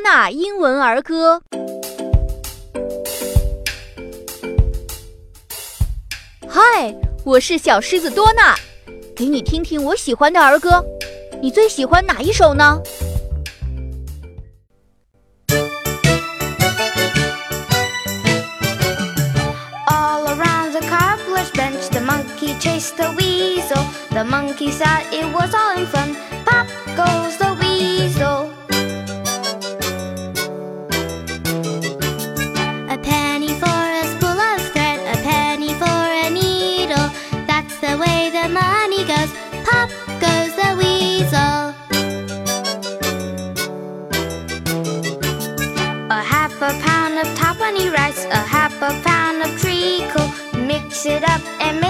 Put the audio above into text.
多纳英文儿歌。嗨，我是小狮子多纳，给你听听我喜欢的儿歌。你最喜欢哪一首呢？All around the cobbler's bench, the monkey chased the weasel. The monkey said it was all in fun. Pop goes the weasel. half a pound of Taiwanese rice, a half a pound of treacle. Mix it up and make